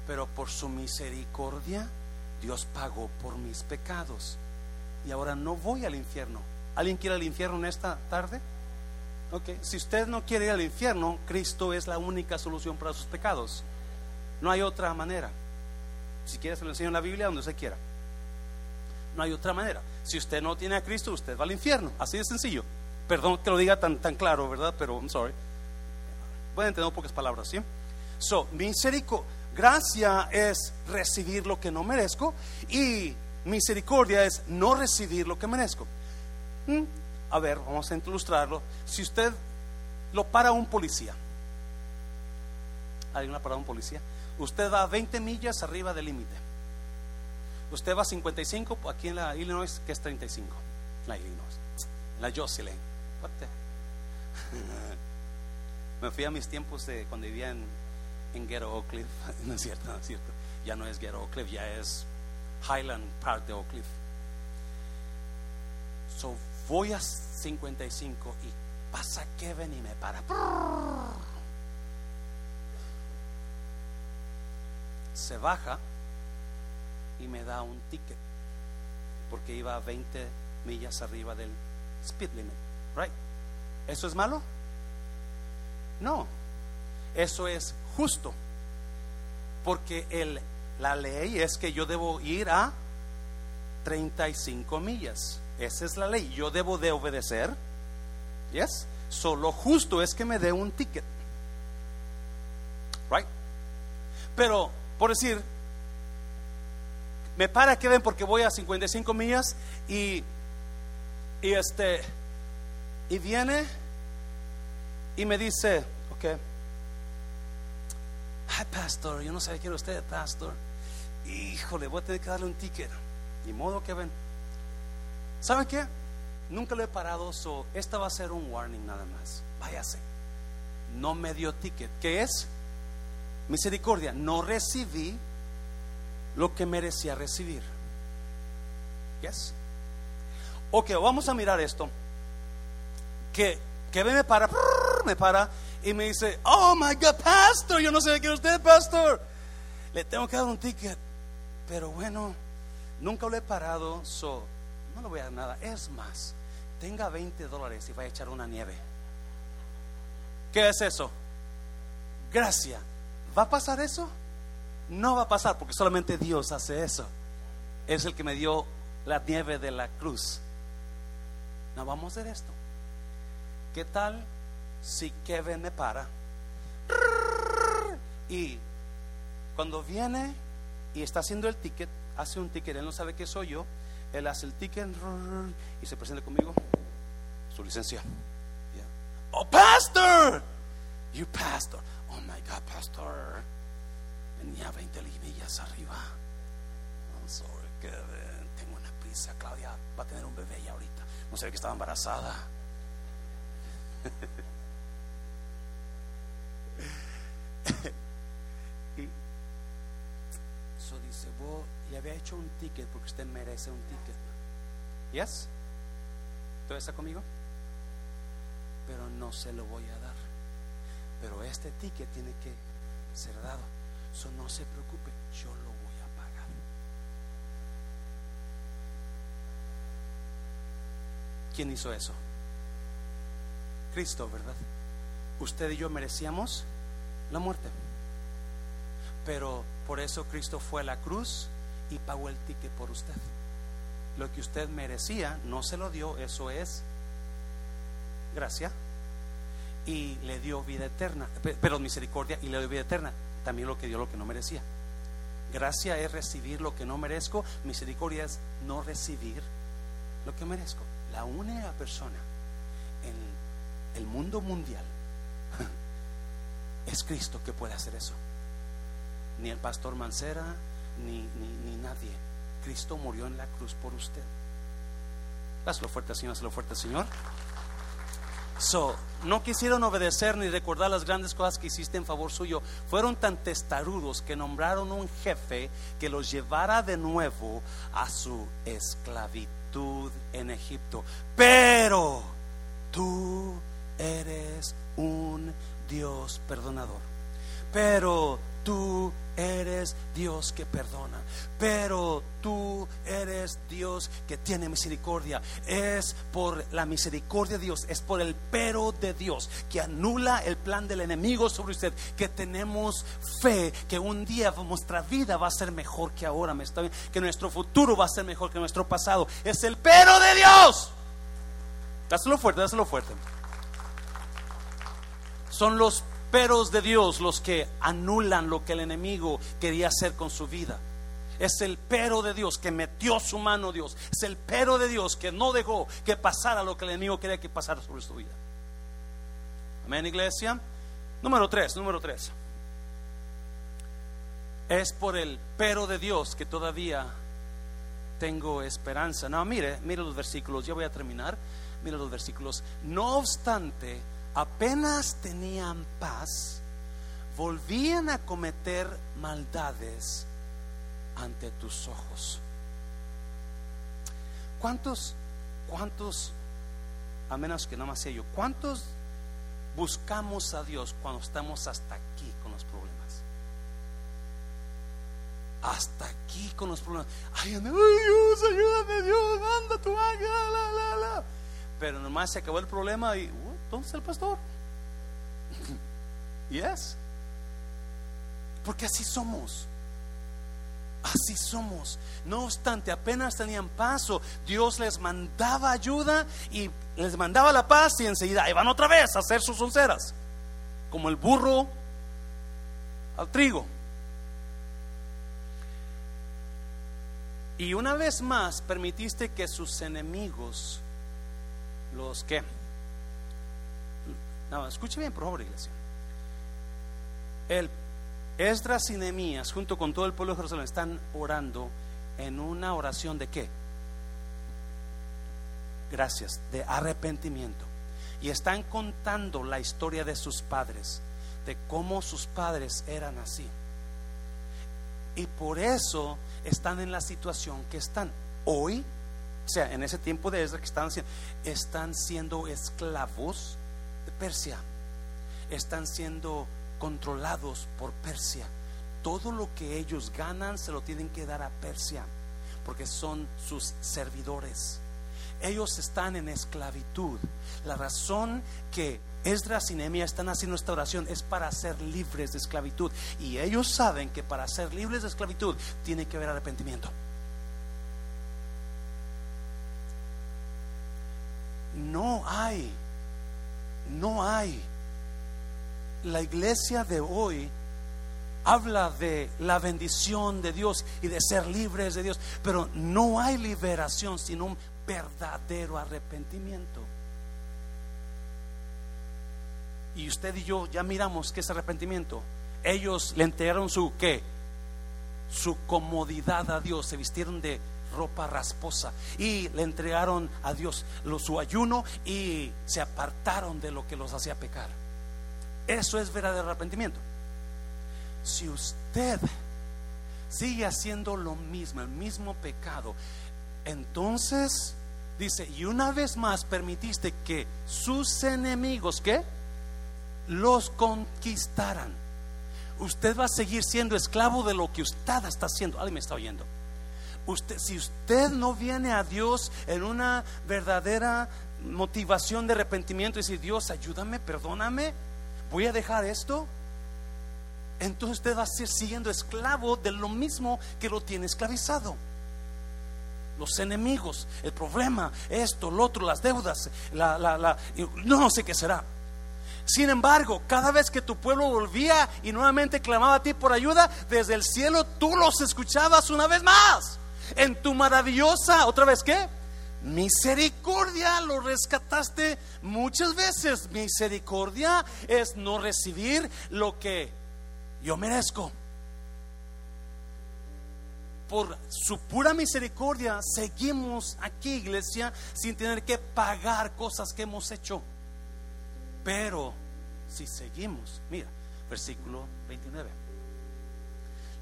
pero por su misericordia Dios pagó por mis pecados. Y ahora no voy al infierno. ¿Alguien quiere al infierno en esta tarde? Ok, si usted no quiere ir al infierno, Cristo es la única solución para sus pecados. No hay otra manera. Si quiere, se lo enseño en la Biblia donde usted quiera. No hay otra manera. Si usted no tiene a Cristo, usted va al infierno. Así de sencillo. Perdón que lo diga tan, tan claro, ¿verdad? Pero, I'm sorry. Pueden entender pocas palabras, ¿sí? So, misericordia, gracia es recibir lo que no merezco y misericordia es no recibir lo que merezco. ¿Mm? A ver, vamos a ilustrarlo. Si usted lo para un policía, ¿alguien ha parado un policía? Usted va 20 millas arriba del límite. Usted va a 55 aquí en la Illinois, que es 35. La Illinois. La Jocelyn. <laughs> Me fui a mis tiempos de cuando vivía en, en Ghetto Oak. <laughs> No es cierto, no es cierto. Ya no es Ghetto Oak ya es Highland Park de Oak Cliff. So voy a 55 y pasa Kevin y me para se baja y me da un ticket porque iba a 20 millas arriba del speed limit. Right? ¿Eso es malo? No. Eso es justo. Porque el, la ley es que yo debo ir a 35 millas. Esa es la ley. Yo debo de obedecer. Yes. Solo justo es que me dé un ticket. Right? Pero por decir, me para que ven porque voy a 55 millas y, y este y viene y me dice, ok, ay pastor, yo no sé qué era usted, pastor. Híjole, voy a tener que darle un ticket. Ni modo que ven. ¿Saben qué? Nunca lo he parado, so esta va a ser un warning nada más. Váyase. No me dio ticket. ¿Qué es? Misericordia, no recibí lo que merecía recibir. Yes. Ok, vamos a mirar esto. Que, que me para, me para y me dice, oh my God, pastor, yo no sé qué usted, pastor. Le tengo que dar un ticket. Pero bueno, nunca lo he parado, so, no le voy a dar nada. Es más, tenga 20 dólares y vaya a echar una nieve. ¿Qué es eso? Gracia. ¿Va a pasar eso? No va a pasar porque solamente Dios hace eso. Es el que me dio la nieve de la cruz. No vamos a hacer esto. ¿Qué tal si Kevin me para? Y cuando viene y está haciendo el ticket, hace un ticket, él no sabe que soy yo, él hace el ticket y se presenta conmigo, su licencia. Oh, pastor, you pastor. My God, pastor. Venía 20 millas arriba. I'm sorry, Kevin. Tengo una prisa. Claudia va a tener un bebé ya ahorita. No sé que estaba embarazada. <laughs> y so dice, vos le había hecho un ticket porque usted merece un ticket. ¿Yes? ¿Todo está conmigo? Pero no se lo voy a dar. Pero este ticket tiene que ser dado. So no se preocupe, yo lo voy a pagar. ¿Quién hizo eso? Cristo, ¿verdad? Usted y yo merecíamos la muerte. Pero por eso Cristo fue a la cruz y pagó el ticket por usted. Lo que usted merecía no se lo dio, eso es gracia. Y le dio vida eterna, pero misericordia y le dio vida eterna. También lo que dio lo que no merecía. Gracia es recibir lo que no merezco, misericordia es no recibir lo que merezco. La única persona en el mundo mundial <laughs> es Cristo que puede hacer eso. Ni el pastor Mancera, ni, ni, nadie. Cristo murió en la cruz por usted. Hazlo fuerte, Señor, hazlo fuerte, Señor. So, no quisieron obedecer ni recordar las grandes cosas que hiciste en favor suyo. Fueron tan testarudos que nombraron un jefe que los llevara de nuevo a su esclavitud en Egipto. Pero tú eres un Dios perdonador. Pero tú eres Dios que perdona, pero tú eres Dios que tiene misericordia. Es por la misericordia de Dios, es por el pero de Dios que anula el plan del enemigo sobre usted, que tenemos fe que un día nuestra vida va a ser mejor que ahora, que nuestro futuro va a ser mejor que nuestro pasado. Es el pero de Dios. Dáselo fuerte, dáselo fuerte. Son los peros de Dios los que anulan lo que el enemigo quería hacer con su vida. Es el pero de Dios que metió su mano Dios. Es el pero de Dios que no dejó que pasara lo que el enemigo quería que pasara sobre su vida. Amén, iglesia. Número tres, número tres. Es por el pero de Dios que todavía tengo esperanza. No, mire, mire los versículos. Ya voy a terminar. Mire los versículos. No obstante, apenas tenían paz, volvían a cometer maldades ante tus ojos. ¿Cuántos, cuántos, a menos que no más sé yo, cuántos buscamos a Dios cuando estamos hasta aquí con los problemas? Hasta aquí con los problemas. Ay, Dios, ayúdame, Dios, anda tu ángel, la, la, la. Pero nomás se acabó el problema y ¿Dónde está el pastor? <laughs> yes. Porque así somos. Así somos. No obstante, apenas tenían paso, Dios les mandaba ayuda y les mandaba la paz y enseguida iban otra vez a hacer sus onceras. Como el burro al trigo. Y una vez más permitiste que sus enemigos los que no, escuche bien, por favor, iglesia. El Esdras y Nehemías, junto con todo el pueblo de Jerusalén, están orando en una oración de qué? Gracias, de arrepentimiento. Y están contando la historia de sus padres, de cómo sus padres eran así. Y por eso están en la situación que están. Hoy o sea, en ese tiempo de Esdras que están haciendo, están siendo esclavos Persia, están siendo controlados por Persia. Todo lo que ellos ganan se lo tienen que dar a Persia, porque son sus servidores. Ellos están en esclavitud. La razón que Esdras y Nehemías están haciendo esta oración es para ser libres de esclavitud. Y ellos saben que para ser libres de esclavitud tiene que haber arrepentimiento. No hay, no hay. La iglesia de hoy habla de la bendición de Dios y de ser libres de Dios, pero no hay liberación sino un verdadero arrepentimiento. Y usted y yo ya miramos que es arrepentimiento. Ellos le entregaron su qué? Su comodidad a Dios, se vistieron de ropa rasposa y le entregaron a Dios su ayuno y se apartaron de lo que los hacía pecar. Eso es verdadero arrepentimiento. Si usted sigue haciendo lo mismo, el mismo pecado, entonces dice, y una vez más permitiste que sus enemigos, ¿qué? Los conquistaran. Usted va a seguir siendo esclavo de lo que usted está haciendo. Alguien me está oyendo. Usted, si usted no viene a Dios en una verdadera motivación de arrepentimiento y decir, Dios, ayúdame, perdóname, voy a dejar esto, entonces usted va a ser siguiendo esclavo de lo mismo que lo tiene esclavizado. Los enemigos, el problema, esto, lo otro, las deudas, la, la, la, no sé qué será. Sin embargo, cada vez que tu pueblo volvía y nuevamente clamaba a ti por ayuda, desde el cielo tú los escuchabas una vez más en tu maravillosa, otra vez qué? Misericordia, lo rescataste muchas veces. Misericordia es no recibir lo que yo merezco. Por su pura misericordia seguimos aquí, iglesia, sin tener que pagar cosas que hemos hecho. Pero si seguimos, mira, versículo 29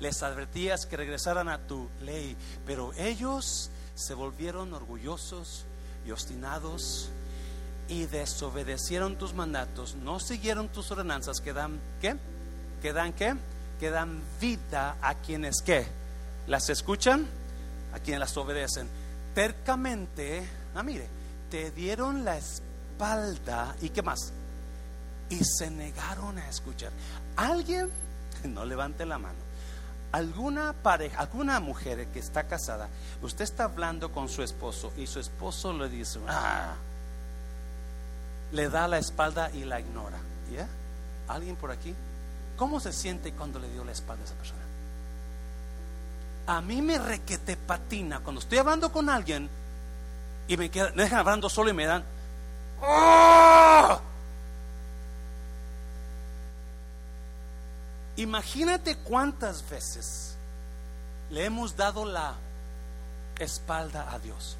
les advertías que regresaran a tu ley, pero ellos se volvieron orgullosos y obstinados y desobedecieron tus mandatos, no siguieron tus ordenanzas que dan qué? Que dan qué? Que dan vida a quienes qué? Las escuchan, a quienes las obedecen. Tercamente, ah mire, te dieron la espalda y qué más? Y se negaron a escuchar. Alguien <laughs> no levante la mano alguna pareja, alguna mujer que está casada, usted está hablando con su esposo y su esposo le dice, ah, le da la espalda y la ignora. ¿Ya? ¿Alguien por aquí? ¿Cómo se siente cuando le dio la espalda a esa persona? A mí me requete patina cuando estoy hablando con alguien y me, quedan, me dejan hablando solo y me dan, ¡Oh! Imagínate cuántas veces le hemos dado la espalda a Dios.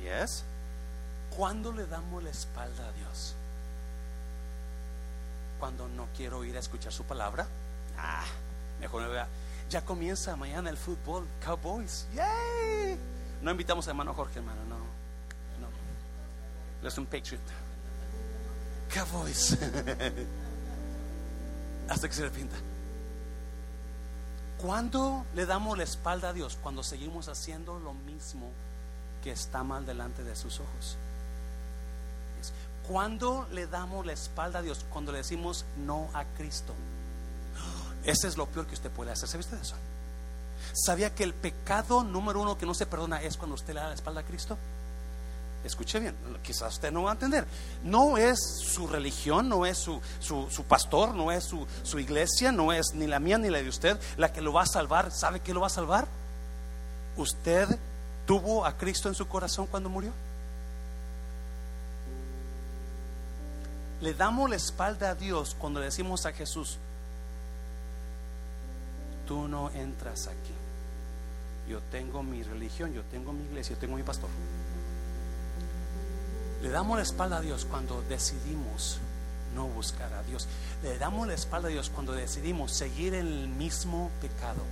¿Yes? ¿Cuándo le damos la espalda a Dios? Cuando no quiero ir a escuchar su palabra. Ah, mejor me vea. Ya comienza mañana el fútbol, Cowboys. ¡Yay! No invitamos a hermano Jorge, hermano, no. No. Es un Patriot. Cowboys. <laughs> hasta que se arrepienta. ¿Cuándo le damos la espalda a Dios? Cuando seguimos haciendo lo mismo que está mal delante de sus ojos. ¿Cuándo le damos la espalda a Dios? Cuando le decimos no a Cristo. Ese es lo peor que usted puede hacer. ¿Sabe usted eso? ¿Sabía que el pecado número uno que no se perdona es cuando usted le da la espalda a Cristo? Escuche bien, quizás usted no va a entender. No es su religión, no es su, su, pastor, no es su, su, iglesia, no es ni la mía ni la de usted la que lo va a salvar. ¿Sabe qué lo va a salvar? ¿Usted tuvo a Cristo en su corazón cuando murió? Le damos la espalda a Dios cuando le decimos a Jesús, tú no entras aquí. Yo tengo mi religión, yo tengo mi iglesia, yo tengo mi pastor. Le damos la espalda a Dios cuando decidimos no buscar a Dios. Le damos la espalda a Dios cuando decidimos seguir en el mismo pecado.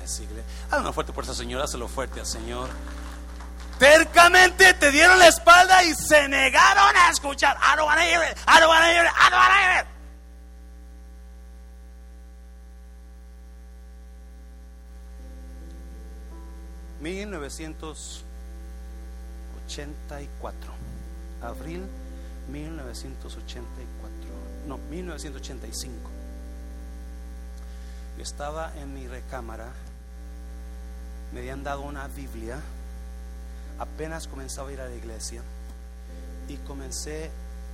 Yes, iglesia. Haz una fuerte por esa señora, hazlo fuerte al Señor. Tercamente te dieron la espalda y se negaron a escuchar. I don't wanna hear it. I don't wanna hear it. I don't wanna hear it. ...1984... ...abril 1984... ...no, 1985... Yo estaba en mi recámara... ...me habían dado una Biblia apenas comenzaba a ir a la iglesia y comencé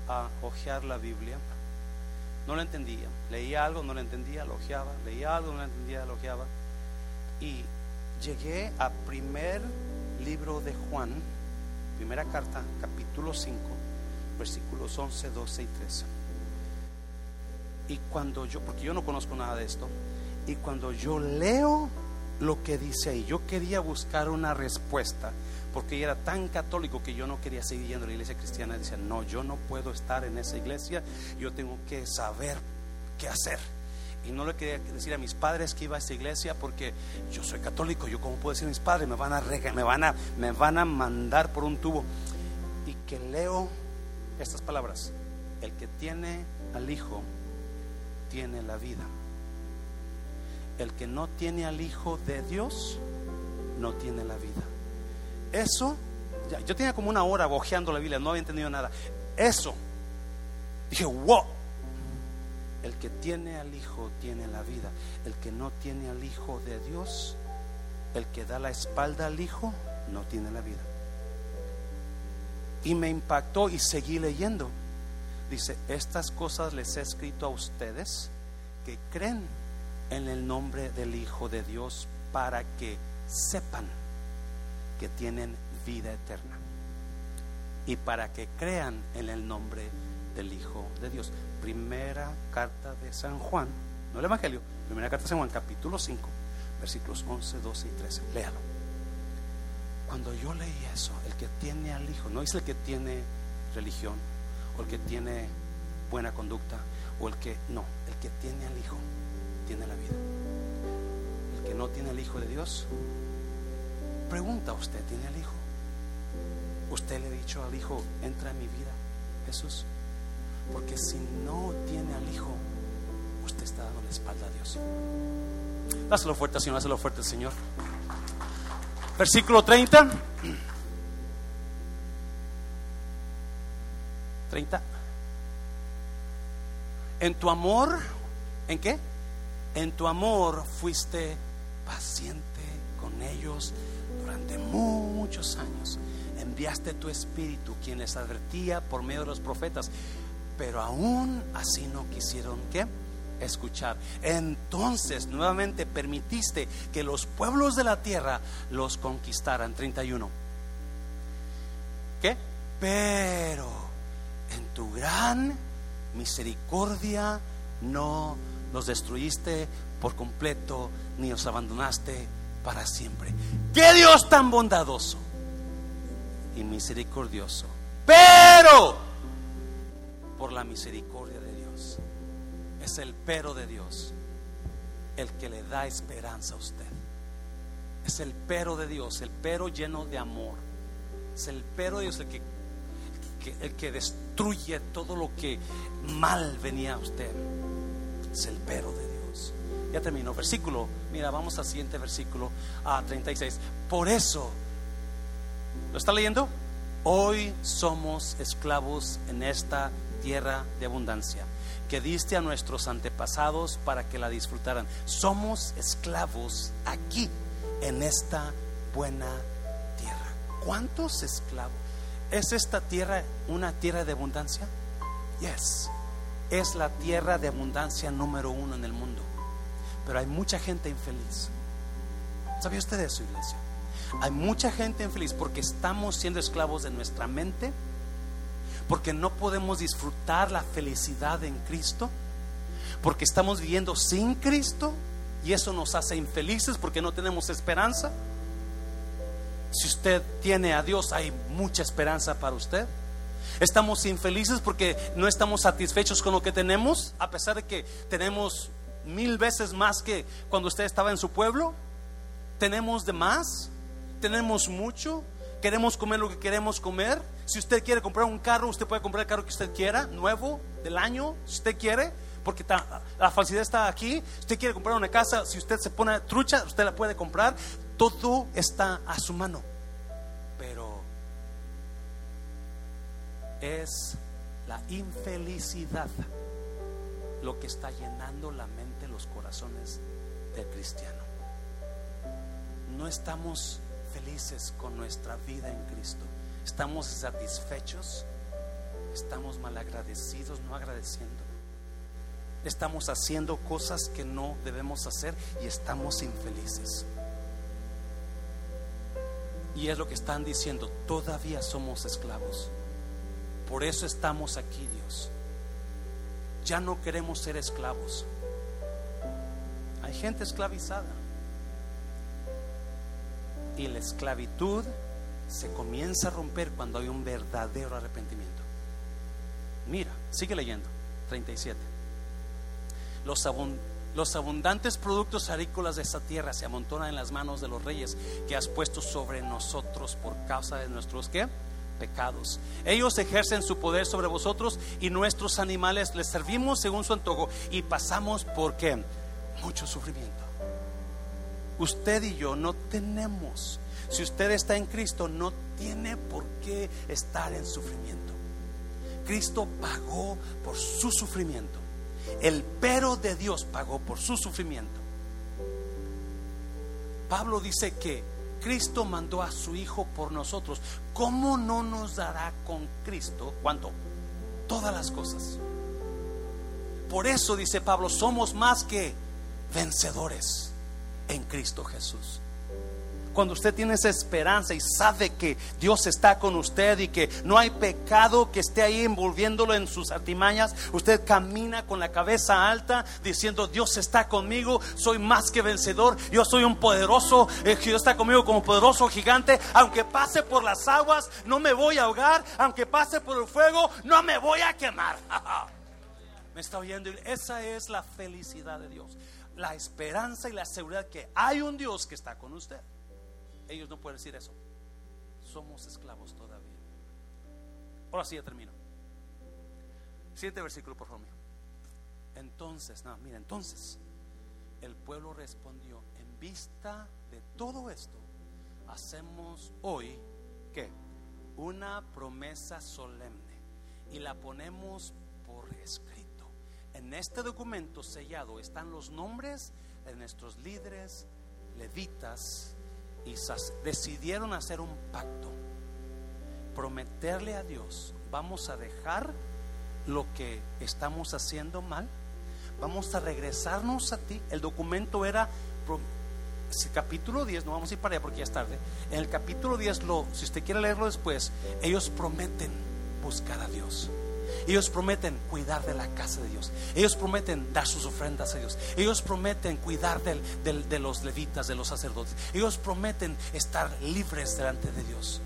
a hojear la Biblia. No la entendía. Leía algo, no la entendía, lo ojeaba. Leía algo, no la entendía, lo ojeaba. Y llegué a primer libro de Juan, primera carta, capítulo 5, versículos 11, 12 y 13. Y cuando yo, porque yo no conozco nada de esto, y cuando yo leo lo que dice ahí, yo quería buscar una respuesta porque era tan católico que yo no quería seguir yendo a la iglesia cristiana. Decía, no, yo no puedo estar en esa iglesia, yo tengo que saber qué hacer. Y no le quería decir a mis padres que iba a esa iglesia porque yo soy católico, yo como puedo decir a mis padres, me van a me van a me van a mandar por un tubo. Y que leo estas palabras, el que tiene al hijo tiene la vida. El que no tiene al hijo de Dios no tiene la vida. Eso, yo tenía como una hora bojeando la Biblia, no había entendido nada. Eso, dije, wow. El que tiene al Hijo tiene la vida. El que no tiene al Hijo de Dios, el que da la espalda al Hijo, no tiene la vida. Y me impactó y seguí leyendo. Dice, estas cosas les he escrito a ustedes que creen en el nombre del Hijo de Dios para que sepan que tienen vida eterna y para que crean en el nombre del Hijo de Dios. Primera carta de San Juan, no el Evangelio, primera carta de San Juan, capítulo 5, versículos 11, 12 y 13. Léalo. Cuando yo leí eso, el que tiene al Hijo, no es el que tiene religión, o el que tiene buena conducta, o el que, no, el que tiene al Hijo, tiene la vida. El que no tiene al Hijo de Dios, Pregunta, ¿usted tiene al Hijo? ¿Usted le ha dicho al Hijo, entra en mi vida, Jesús? Porque si no tiene al Hijo, usted está dando la espalda a Dios. Dáselo fuerte, Señor, dáselo fuerte, Señor. Versículo 30. 30. En tu amor, ¿en qué? En tu amor fuiste paciente con ellos durante muchos años. Enviaste tu espíritu, quien les advertía por medio de los profetas, pero aún así no quisieron que escuchar. Entonces nuevamente permitiste que los pueblos de la tierra los conquistaran. 31. ¿Qué? Pero en tu gran misericordia no los destruiste por completo ni los abandonaste para siempre. Qué Dios tan bondadoso y misericordioso. Pero la misericordia de Dios. Es el pero de Dios el que le da esperanza a usted. Es el pero de Dios, el pero lleno de amor. Es el pero de Dios el que, el que destruye todo lo que mal venía a usted. Es el pero de Dios. Ya terminó. Versículo, mira, vamos al siguiente versículo, a 36. Por eso, ¿lo está leyendo? Hoy somos esclavos en esta tierra de abundancia que diste a nuestros antepasados para que la disfrutaran. Somos esclavos aquí, en esta buena tierra. ¿Cuántos esclavos? ¿Es esta tierra una tierra de abundancia? Yes. Es la tierra de abundancia número uno en el mundo. Pero hay mucha gente infeliz. ¿Sabía usted eso, iglesia? Hay mucha gente infeliz porque estamos siendo esclavos de nuestra mente, porque no podemos disfrutar la felicidad en Cristo, porque estamos viviendo sin Cristo y eso nos hace infelices porque no tenemos esperanza. Si usted tiene a Dios, hay mucha esperanza para usted. Estamos infelices porque no estamos satisfechos con lo que tenemos, a pesar de que tenemos mil veces más que cuando usted estaba en su pueblo. tenemos de más, tenemos mucho, queremos comer lo que queremos comer. Si usted quiere comprar un carro, usted puede comprar el carro que usted quiera, nuevo, del año, si usted quiere, porque la facilidad está aquí. Si usted quiere comprar una casa, si usted se pone trucha, usted la puede comprar. Todo está a su mano. Pero es la infelicidad lo que está llenando la mente, los corazones del cristiano. No estamos felices con nuestra vida en Cristo. Estamos satisfechos, estamos malagradecidos, no agradeciendo. Estamos haciendo cosas que no debemos hacer y estamos infelices. Y es lo que están diciendo, todavía somos esclavos. Por eso estamos aquí, Dios. Ya no queremos ser esclavos. Hay gente esclavizada. Y la esclavitud se comienza a romper cuando hay un verdadero arrepentimiento. Mira, sigue leyendo. 37. Los, abundantes productos agrícolas de esta tierra se amontonan en las manos de los reyes que has puesto sobre nosotros por causa de nuestros ¿qué? pecados. Ellos ejercen su poder sobre vosotros y nuestros animales les servimos según su antojo y pasamos por qué? Mucho sufrimiento. Usted y yo no tenemos, si usted está en Cristo, no tiene por qué estar en sufrimiento. Cristo pagó por su sufrimiento. El pero de Dios pagó por su sufrimiento. Pablo dice que Cristo mandó a su Hijo por nosotros. ¿Cómo no nos dará con Cristo cuánto? Todas las cosas. Por eso dice Pablo, somos más que vencedores en Cristo Jesús cuando usted tiene esa esperanza y sabe que Dios está con usted y que no hay pecado que esté ahí envolviéndolo en sus artimañas, usted camina con la cabeza alta diciendo, Dios está conmigo, soy más que vencedor, yo soy un poderoso, eh, Dios está conmigo como poderoso gigante, aunque pase por las aguas, no me voy a ahogar, aunque pase por el fuego, no me voy a quemar. <laughs> ¿Me está oyendo? Esa es la felicidad de Dios. La esperanza y la seguridad que hay un Dios que está con usted. Ellos no pueden decir eso. Somos esclavos todavía. Ahora sí, ya termino. Siguiente versículo, por favor. Entonces, no, mira, entonces el pueblo respondió, en vista de todo esto, hacemos hoy, ¿qué? Una promesa solemne y la ponemos por escrito. En este documento sellado están los nombres de nuestros líderes, levitas, y decidieron hacer un pacto, prometerle a Dios, vamos a dejar lo que estamos haciendo mal, vamos a regresarnos a ti. El documento era, capítulo 10, no vamos a ir para allá porque ya es tarde, en el capítulo 10, lo, si usted quiere leerlo después, ellos prometen buscar a Dios. Ellos prometen cuidar de la casa de Dios. Ellos prometen dar sus ofrendas a Dios. Ellos prometen cuidar de los levitas, de los sacerdotes. Ellos prometen estar libres delante de Dios.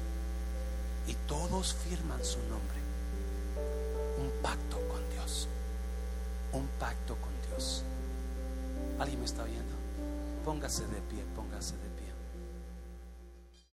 Y todos firman su nombre. Un pacto con Dios. Un pacto con Dios. ¿Alguien me está viendo? Póngase de pie.